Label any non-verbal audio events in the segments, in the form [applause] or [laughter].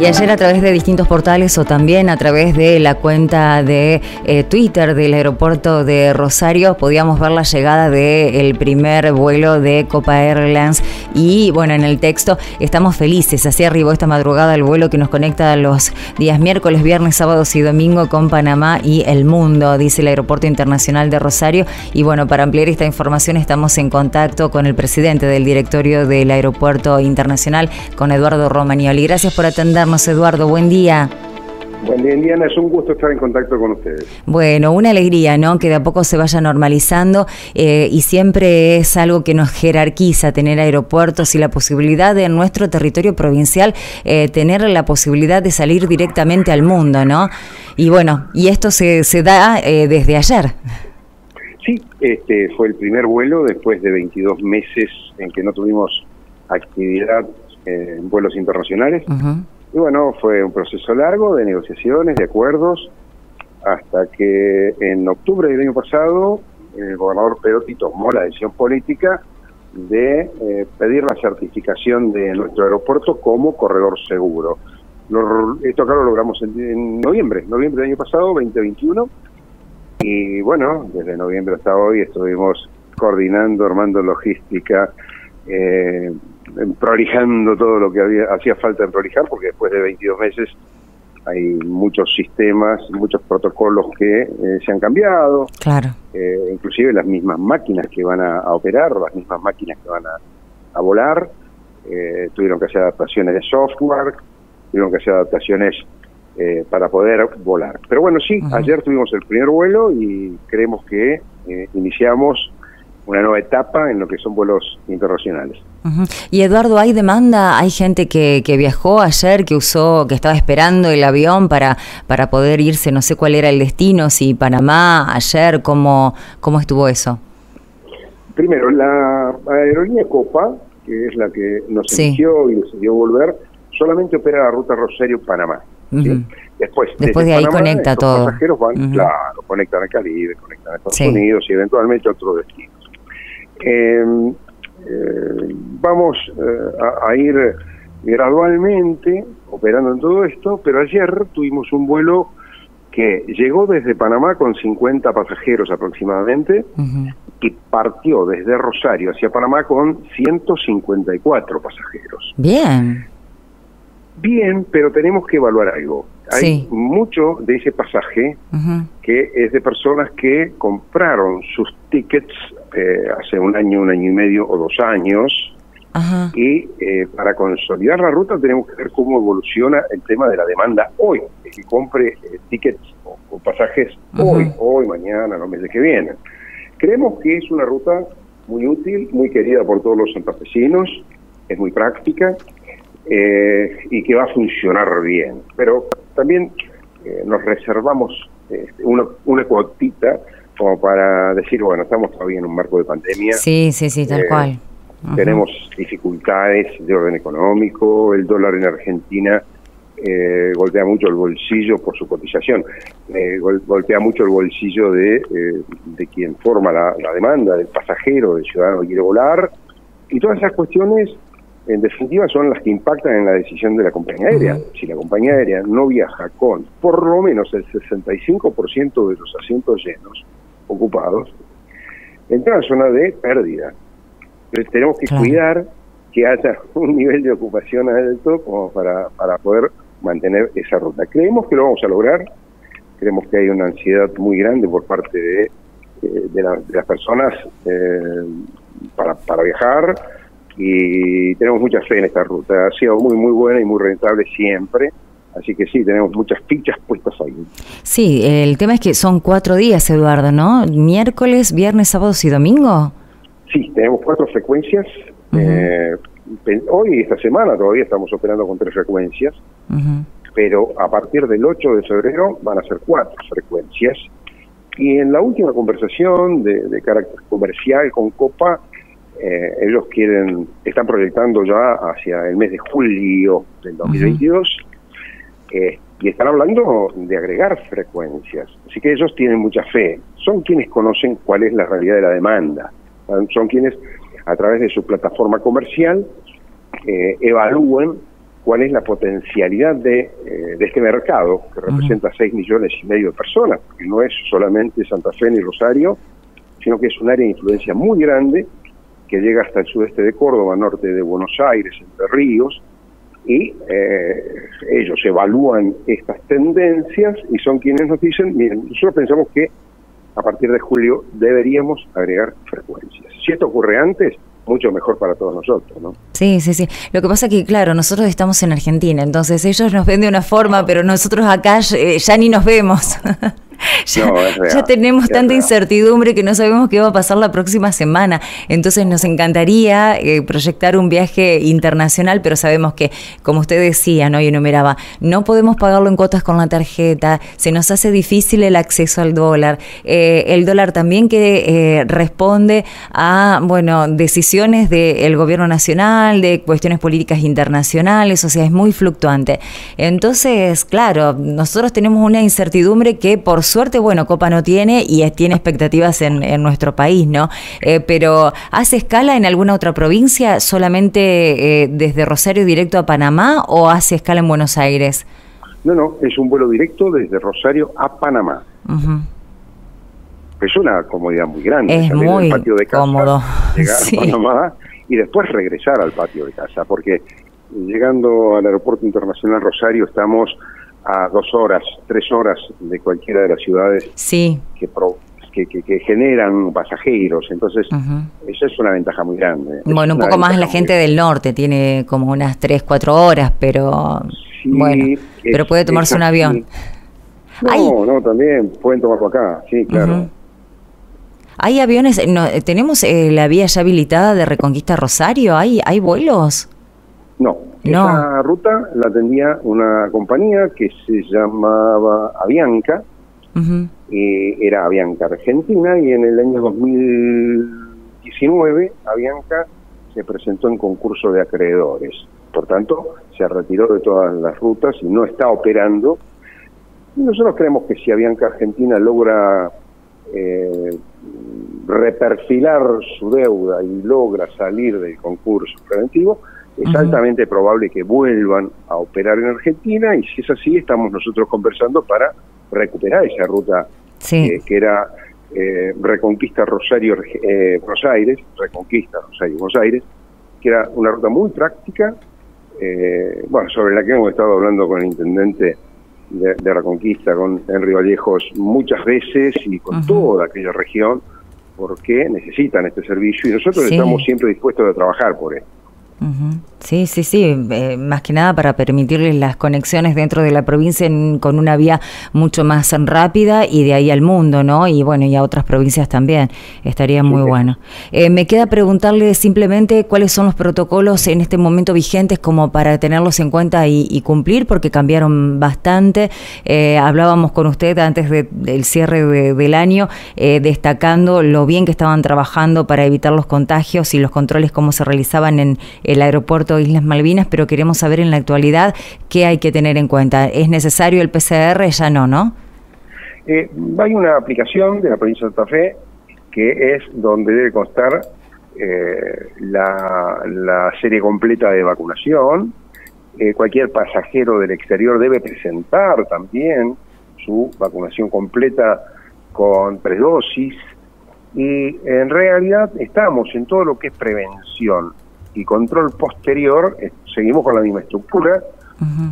Y ayer a través de distintos portales o también a través de la cuenta de eh, Twitter del aeropuerto de Rosario podíamos ver la llegada del primer vuelo de Copa Airlines. Y bueno, en el texto estamos felices, así arribó esta madrugada el vuelo que nos conecta los días miércoles, viernes, sábados y domingo con Panamá y el mundo, dice el Aeropuerto Internacional de Rosario. Y bueno, para ampliar esta información estamos en contacto con el presidente del directorio del Aeropuerto Internacional, con Eduardo Romagnoli. Gracias por atender Eduardo. Buen día. Buen día, Indiana. Es un gusto estar en contacto con ustedes. Bueno, una alegría, ¿no? Que de a poco se vaya normalizando eh, y siempre es algo que nos jerarquiza tener aeropuertos y la posibilidad de en nuestro territorio provincial eh, tener la posibilidad de salir directamente al mundo, ¿no? Y bueno, y esto se, se da eh, desde ayer. Sí, este fue el primer vuelo después de 22 meses en que no tuvimos actividad en vuelos internacionales. Y bueno, fue un proceso largo de negociaciones, de acuerdos, hasta que en octubre del año pasado el gobernador Perotti tomó la decisión política de eh, pedir la certificación de nuestro aeropuerto como corredor seguro. esto acá lo logramos en, noviembre, noviembre del año pasado, 2021, y bueno, desde noviembre hasta hoy estuvimos coordinando, armando logística, eh, prolijando todo lo que había hacía falta en prolijar, porque después de 22 meses hay muchos sistemas, muchos protocolos que eh, se han cambiado. Claro. Eh, inclusive las mismas máquinas que van a, operar, las mismas máquinas que van a, volar, eh, tuvieron que hacer adaptaciones de software, tuvieron que hacer adaptaciones para poder volar. Pero bueno, sí, ayer tuvimos el primer vuelo y creemos que iniciamos una nueva etapa en lo que son vuelos internacionales. Y Eduardo, ¿hay demanda? ¿Hay gente que, que, viajó ayer, que usó, que estaba esperando el avión para, para poder irse? No sé cuál era el destino, si Panamá, ayer, ¿cómo, cómo estuvo eso? Primero, la aerolínea Copa, que es la que nos eligió y decidió volver, solamente opera la ruta Rosario-Panamá. Después, Después de ahí conecta todo. Los pasajeros van, claro, conectan al Caribe, conectan a Estados Unidos y eventualmente a otros destinos. Em, eh, vamos eh, a, ir gradualmente operando en todo esto, pero ayer tuvimos un vuelo que llegó desde Panamá con 50 pasajeros aproximadamente y partió desde Rosario hacia Panamá con 154 pasajeros. Bien. Bien, pero tenemos que evaluar algo. Hay mucho de ese pasaje que es de personas que compraron sus tickets eh, hace un año, un año y medio o dos años. Y eh, para consolidar la ruta tenemos que ver cómo evoluciona el tema de la demanda hoy. El que compre eh, tickets o, pasajes hoy, hoy, mañana, los meses que vienen. Creemos que es una ruta muy útil, muy querida por todos los santafesinos, es muy práctica y que va a funcionar bien. Pero también nos reservamos una, una cuotita como para decir, bueno, estamos todavía en un marco de pandemia. Sí, sí, sí, tal eh, cual. Tenemos dificultades de orden económico, el dólar en Argentina eh, golpea mucho el bolsillo por su cotización, eh, golpea mucho el bolsillo de, de quien forma la, demanda, del pasajero, del ciudadano que quiere volar, y todas esas cuestiones en definitiva son las que impactan en la decisión de la compañía aérea. Si la compañía aérea no viaja con por lo menos el 65% de los asientos llenos, ocupados, entra en una zona de pérdida. Entonces tenemos que cuidar que haya [laughs] un nivel de ocupación alto como para, para poder mantener esa ruta. Creemos que lo vamos a lograr, creemos que hay una ansiedad muy grande por parte de, eh, de, las personas eh, para, para viajar y tenemos mucha fe en esta ruta. Ha sido muy, muy buena y muy rentable siempre. Así que sí, tenemos muchas fichas puestas ahí. Sí, el tema es que son cuatro días, Eduardo, ¿no? Miércoles, viernes, sábados y domingo. Sí, tenemos cuatro frecuencias. eh, hoy, esta semana, todavía estamos operando con tres frecuencias, pero a partir del 8 de febrero van a ser cuatro frecuencias. Y en la última conversación de, de carácter comercial con Copa, eh, ellos quieren, están proyectando ya hacia el mes de julio del 2022 eh, y están hablando de agregar frecuencias. Así que ellos tienen mucha fe. Son quienes conocen cuál es la realidad de la demanda. Son quienes, a través de su plataforma comercial, eh, evalúan cuál es la potencialidad de, eh, de este mercado, que representa 6 millones y medio de personas, porque no es solamente Santa Fe ni Rosario, sino que es un área de influencia muy grande que llega hasta el sudeste de Córdoba, norte de Buenos Aires, entre ríos, y eh, ellos evalúan estas tendencias y son quienes nos dicen, miren, nosotros pensamos que a partir de julio deberíamos agregar frecuencias. Si esto ocurre antes, mucho mejor para todos nosotros, ¿no? Sí, sí, sí. Lo que pasa que, claro, nosotros estamos en Argentina, entonces ellos nos ven de una forma, pero nosotros acá eh, ya ni nos vemos. [laughs] [laughs] ya, tenemos tanta incertidumbre que no sabemos qué va a pasar la próxima semana. Entonces nos encantaría eh, proyectar un viaje internacional, pero sabemos que, como usted decía ¿no? y enumeraba, no podemos pagarlo en cuotas con la tarjeta, se nos hace difícil el acceso al dólar. Eh, el dólar también que eh, responde a bueno decisiones del gobierno nacional, de cuestiones políticas internacionales, o sea, es muy fluctuante. Entonces, claro, nosotros tenemos una incertidumbre que por suerte, bueno, Copa no tiene y tiene expectativas en, nuestro país, ¿no? Eh, pero ¿hace escala en alguna otra provincia solamente eh, desde Rosario directo a Panamá o hace escala en Buenos Aires? No, no, es un vuelo directo desde Rosario a Panamá. Es una comodidad muy grande. Es muy patio de casa, cómodo. Llegar a Panamá y después regresar al patio de casa, porque llegando al aeropuerto internacional Rosario estamos a dos horas, tres horas de cualquiera de las ciudades sí. que, que, generan pasajeros. Entonces, eso es una ventaja muy grande. Bueno, un poco más la gente del norte, tiene como unas tres, cuatro horas, pero bueno, pero puede tomarse un avión. No, no, también pueden tomarlo acá, sí, claro. ¿Hay aviones? No, ¿Tenemos eh, la vía ya habilitada de Reconquista Rosario? ¿Hay, ¿Hay vuelos? No, esa ruta la atendía una compañía que se llamaba Avianca, era Avianca Argentina, y en el año 2019 Avianca se presentó en concurso de acreedores. Por tanto, se retiró de todas las rutas y no está operando. Y nosotros creemos que si Avianca Argentina logra eh, reperfilar su deuda y logra salir del concurso preventivo, es altamente probable que vuelvan a operar en Argentina y si es así estamos nosotros conversando para recuperar esa ruta eh, que era eh, Reconquista Rosario eh, Buenos Aires, Reconquista Rosario Buenos Aires, que era una ruta muy práctica, bueno, sobre la que hemos estado hablando con el intendente de, Reconquista, con Henry Vallejos, muchas veces y con toda aquella región, porque necesitan este servicio y nosotros estamos siempre dispuestos a trabajar por esto. Sí, sí, sí, eh, más que nada para permitirles las conexiones dentro de la provincia con una vía mucho más rápida y de ahí al mundo, ¿no? Y bueno, y a otras provincias también, estaría muy bueno. Eh, me queda preguntarle simplemente cuáles son los protocolos en este momento vigentes como para tenerlos en cuenta y, cumplir, porque cambiaron bastante. Eh, hablábamos con usted antes del cierre del año, destacando lo bien que estaban trabajando para evitar los contagios y los controles, cómo se realizaban en el aeropuerto Islas Malvinas, pero queremos saber en la actualidad qué hay que tener en cuenta. ¿Es necesario el PCR? Ya no, ¿no? Eh, hay una aplicación de la provincia de Santa Fe que es donde debe constar eh, la, serie completa de vacunación. Eh, cualquier pasajero del exterior debe presentar también su vacunación completa con predosis. Y en realidad estamos en todo lo que es prevención y control posterior, eh, seguimos con la misma estructura,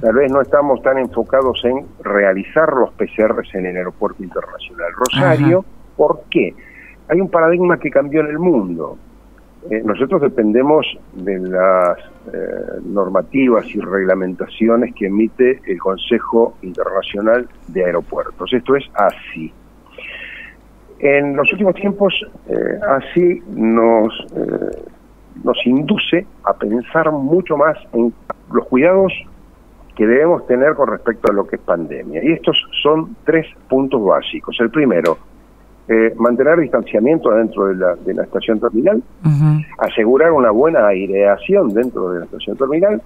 tal vez no estamos tan enfocados en realizar los PCRs en el aeropuerto internacional Rosario. ¿Por qué? Hay un paradigma que cambió en el mundo. Eh, nosotros dependemos de las eh, normativas y reglamentaciones que emite el Consejo Internacional de Aeropuertos. Esto es así. En los últimos tiempos, así nos nos induce a pensar mucho más en los cuidados que debemos tener con respecto a lo que es pandemia. Y estos son tres puntos básicos. El primero, eh, mantener distanciamiento dentro de la, de la estación terminal, asegurar una buena aireación dentro de la estación terminal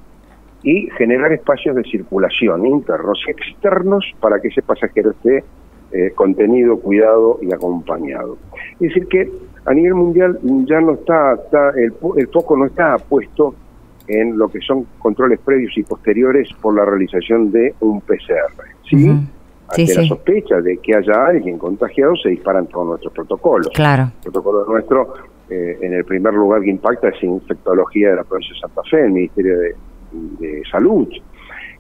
y generar espacios de circulación internos y externos para que ese pasajero esté eh, contenido, cuidado y acompañado. Es decir que a nivel mundial ya no está, está el, foco no está puesto en lo que son controles previos y posteriores por la realización de un PCR. ¿sí? Ante la sospecha de que haya alguien contagiado, se disparan todos nuestros protocolos. Claro. El protocolo nuestro, eh, en el primer lugar que impacta, es infectología de la provincia de Santa Fe, el Ministerio de, Salud.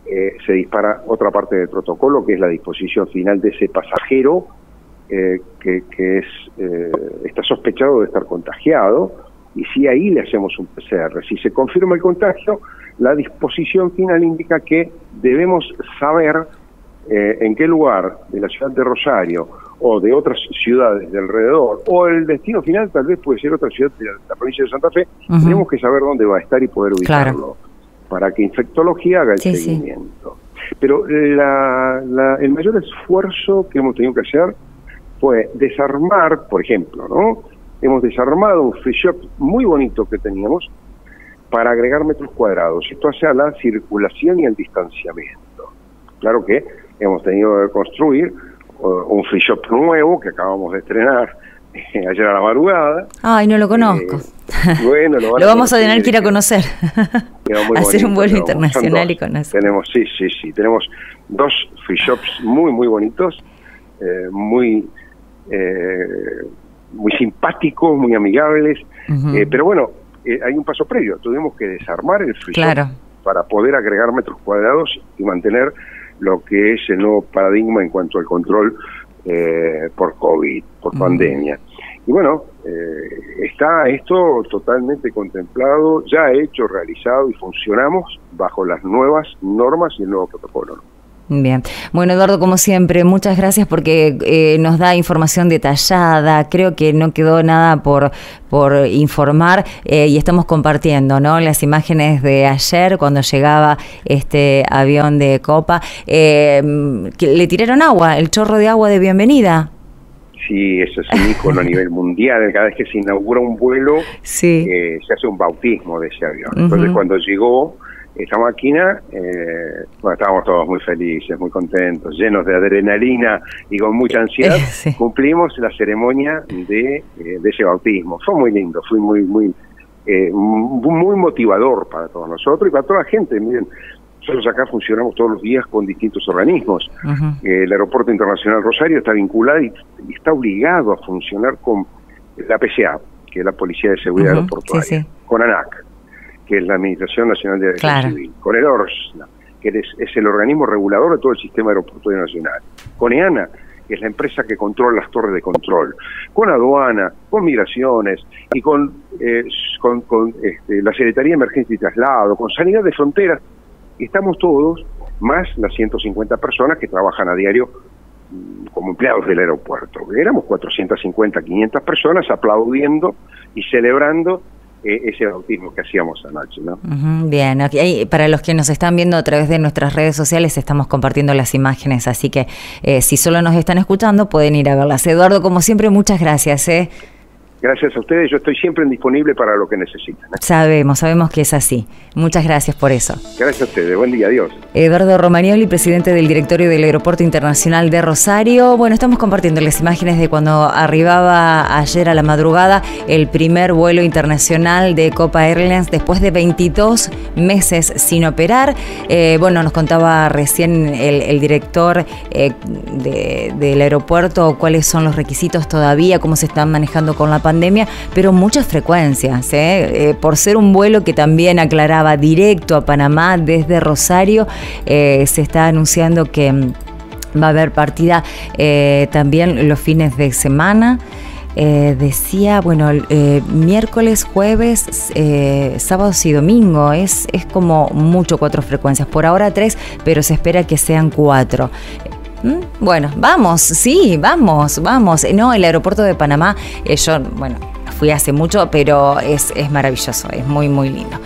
Eh, se dispara otra parte del protocolo, que es la disposición final de ese pasajero eh, que, que, es está sospechado de estar contagiado y si ahí le hacemos un PCR. Si se confirma el contagio, la disposición final indica que debemos saber eh, en qué lugar de la ciudad de Rosario o de otras ciudades de alrededor, o el destino final tal vez puede ser otra ciudad de la provincia de Santa Fe, tenemos que saber dónde va a estar y poder ubicarlo, para que infectología haga el seguimiento. Pero el mayor esfuerzo que hemos tenido que hacer fue desarmar, por ejemplo, ¿no? hemos desarmado un free shop muy bonito que teníamos para agregar metros cuadrados. Esto hace a la circulación y al distanciamiento. Claro que hemos tenido que construir uh, un free shop nuevo que acabamos de estrenar eh, [laughs] ayer a la madrugada. Ay, no lo conozco. Eh, bueno, lo, [laughs] vamos a tener que ir a conocer. Hacer [laughs] un vuelo internacional y conocer. Tenemos, sí, sí, sí. Tenemos dos free shops muy, muy bonitos, eh, muy muy simpáticos, muy amigables, eh, pero bueno, eh, hay un paso previo, tuvimos que desarmar el free para poder agregar metros cuadrados y mantener lo que es el nuevo paradigma en cuanto al control eh, por COVID, por pandemia. Y bueno, está esto totalmente contemplado, ya hecho, realizado y funcionamos bajo las nuevas normas y el nuevo protocolo. Bien. Bueno, Eduardo, como siempre, muchas gracias porque eh, nos da información detallada. Creo que no quedó nada por, por informar eh, y estamos compartiendo ¿no? las imágenes de ayer cuando llegaba este avión de Copa. Eh, le tiraron agua, el chorro de agua de bienvenida. Sí, eso es un icono a nivel mundial. Cada vez que se inaugura un vuelo, se hace un bautismo de ese avión. Entonces, cuando llegó esta máquina, eh, bueno, estábamos todos muy felices, muy contentos, llenos de adrenalina y con mucha ansiedad, [laughs] cumplimos la ceremonia de, eh, de, ese bautismo. Fue muy lindo, fue muy, muy, eh, muy motivador para todos nosotros y para toda la gente. Miren, nosotros acá funcionamos todos los días con distintos organismos. el Aeropuerto Internacional Rosario está vinculado y, está obligado a funcionar con la PCA, que es la Policía de Seguridad Aeroportuaria, con ANAC que es la Administración Nacional de Aviación Civil, con el ORSNA, que es, el organismo regulador de todo el sistema aeroportuario nacional, con EANA, que es la empresa que controla las torres de control, con aduana, con migraciones y con, eh, con, este, la Secretaría de Emergencia y Traslado, con Sanidad de Fronteras. Estamos todos, más las 150 personas que trabajan a diario mm, como empleados del aeropuerto. Éramos 450, 500 personas aplaudiendo y celebrando ese bautismo que hacíamos anoche. ¿no? bien, para los que nos están viendo a través de nuestras redes sociales estamos compartiendo las imágenes, así que eh, si solo nos están escuchando pueden ir a verlas. Eduardo, como siempre, muchas gracias. ¿eh? Gracias a ustedes, yo estoy siempre disponible para lo que necesiten. Sabemos, sabemos que es así. Muchas gracias por eso. Gracias a ustedes, buen día, adiós. Eduardo Romagnoli, presidente del directorio del Aeropuerto Internacional de Rosario. Bueno, estamos compartiendo las imágenes de cuando arribaba ayer a la madrugada el primer vuelo internacional de Copa Airlines después de 22 meses sin operar. Eh, bueno, nos contaba recién el, director eh, del aeropuerto cuáles son los requisitos todavía, cómo se están manejando con la pandemia pero muchas frecuencias, ¿eh? Eh, por ser un vuelo que también aclaraba directo a Panamá desde Rosario, eh, se está anunciando que mm, va a haber partida también los fines de semana. decía, bueno, miércoles, jueves, sábados y domingo, es, es como mucho cuatro frecuencias, por ahora tres, pero se espera que sean cuatro. ¿Mm? Bueno, vamos, sí, vamos, vamos. No, el aeropuerto de Panamá, eh, yo, bueno, fui hace mucho, pero es, es maravilloso, es muy, muy lindo.